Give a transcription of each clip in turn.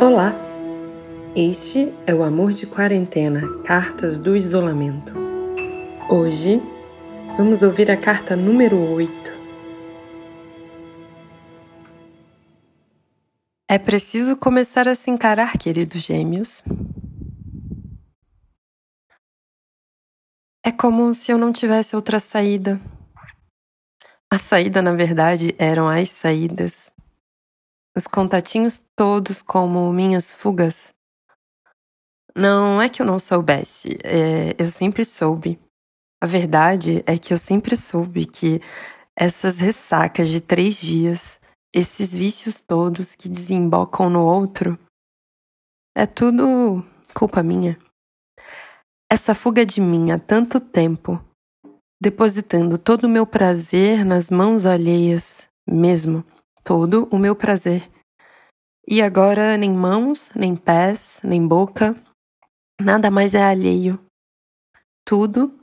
Olá! Este é o Amor de Quarentena Cartas do Isolamento. Hoje vamos ouvir a carta número 8. É preciso começar a se encarar, queridos gêmeos. É como se eu não tivesse outra saída. A saída, na verdade, eram as saídas os contatinhos todos como minhas fugas. Não é que eu não soubesse, é, eu sempre soube. A verdade é que eu sempre soube que essas ressacas de três dias, esses vícios todos que desembocam no outro, é tudo culpa minha. Essa fuga de mim há tanto tempo, depositando todo o meu prazer nas mãos alheias, mesmo todo o meu prazer. E agora nem mãos, nem pés, nem boca, nada mais é alheio. Tudo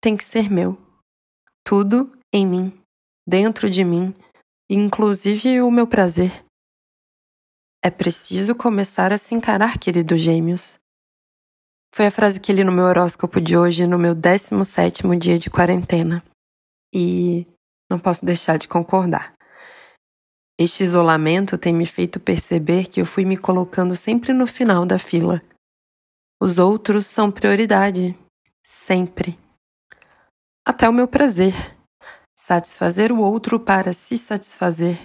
tem que ser meu. Tudo em mim, dentro de mim, inclusive o meu prazer. É preciso começar a se encarar, queridos gêmeos. Foi a frase que li no meu horóscopo de hoje, no meu 17 dia de quarentena. E não posso deixar de concordar. Este isolamento tem me feito perceber que eu fui me colocando sempre no final da fila. Os outros são prioridade, sempre. Até o meu prazer, satisfazer o outro para se satisfazer.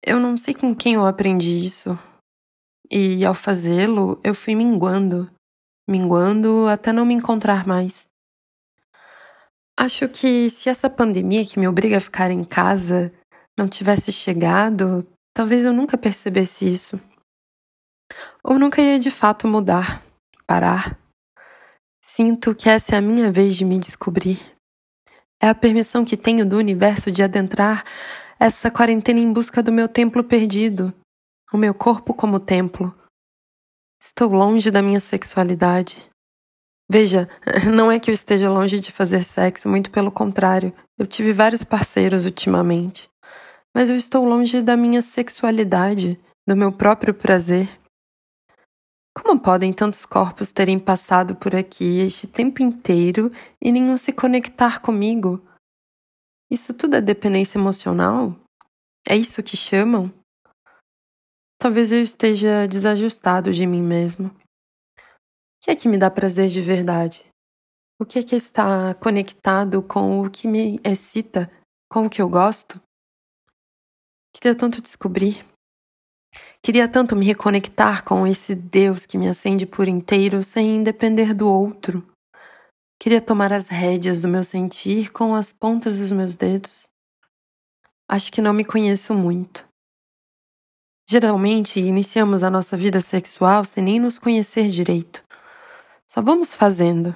Eu não sei com quem eu aprendi isso, e ao fazê-lo eu fui minguando, minguando até não me encontrar mais. Acho que se essa pandemia que me obriga a ficar em casa não tivesse chegado, talvez eu nunca percebesse isso. Ou nunca ia de fato mudar, parar. Sinto que essa é a minha vez de me descobrir. É a permissão que tenho do universo de adentrar essa quarentena em busca do meu templo perdido, o meu corpo como templo. Estou longe da minha sexualidade. Veja, não é que eu esteja longe de fazer sexo, muito pelo contrário. Eu tive vários parceiros ultimamente mas eu estou longe da minha sexualidade, do meu próprio prazer. Como podem tantos corpos terem passado por aqui este tempo inteiro e nenhum se conectar comigo? Isso tudo é dependência emocional? É isso que chamam? Talvez eu esteja desajustado de mim mesmo. O que é que me dá prazer de verdade? O que é que está conectado com o que me excita, com o que eu gosto? Queria tanto descobrir. Queria tanto me reconectar com esse Deus que me acende por inteiro sem depender do outro. Queria tomar as rédeas do meu sentir com as pontas dos meus dedos. Acho que não me conheço muito. Geralmente iniciamos a nossa vida sexual sem nem nos conhecer direito. Só vamos fazendo.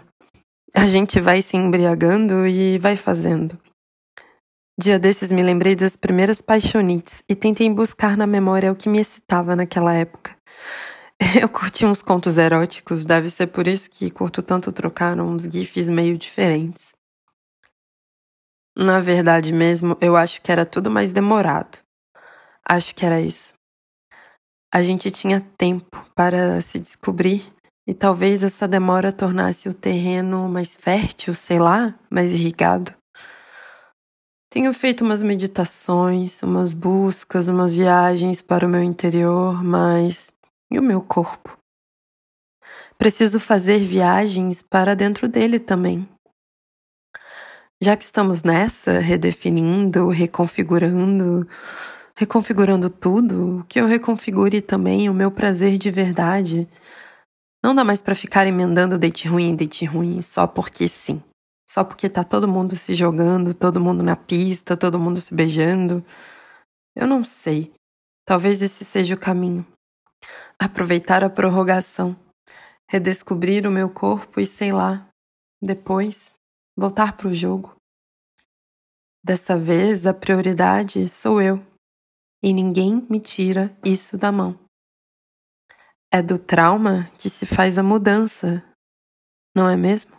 A gente vai se embriagando e vai fazendo. Dia desses me lembrei das primeiras paixonites e tentei buscar na memória o que me excitava naquela época. Eu curti uns contos eróticos, deve ser por isso que curto tanto trocar uns gifs meio diferentes. Na verdade mesmo, eu acho que era tudo mais demorado. Acho que era isso. A gente tinha tempo para se descobrir e talvez essa demora tornasse o terreno mais fértil, sei lá, mais irrigado. Tenho feito umas meditações, umas buscas, umas viagens para o meu interior, mas e o meu corpo? Preciso fazer viagens para dentro dele também. Já que estamos nessa, redefinindo, reconfigurando, reconfigurando tudo, que eu reconfigure também o meu prazer de verdade. Não dá mais para ficar emendando date ruim e date ruim só porque sim. Só porque tá todo mundo se jogando, todo mundo na pista, todo mundo se beijando. Eu não sei. Talvez esse seja o caminho. Aproveitar a prorrogação, redescobrir o meu corpo e sei lá, depois voltar pro jogo. Dessa vez a prioridade sou eu, e ninguém me tira isso da mão. É do trauma que se faz a mudança, não é mesmo?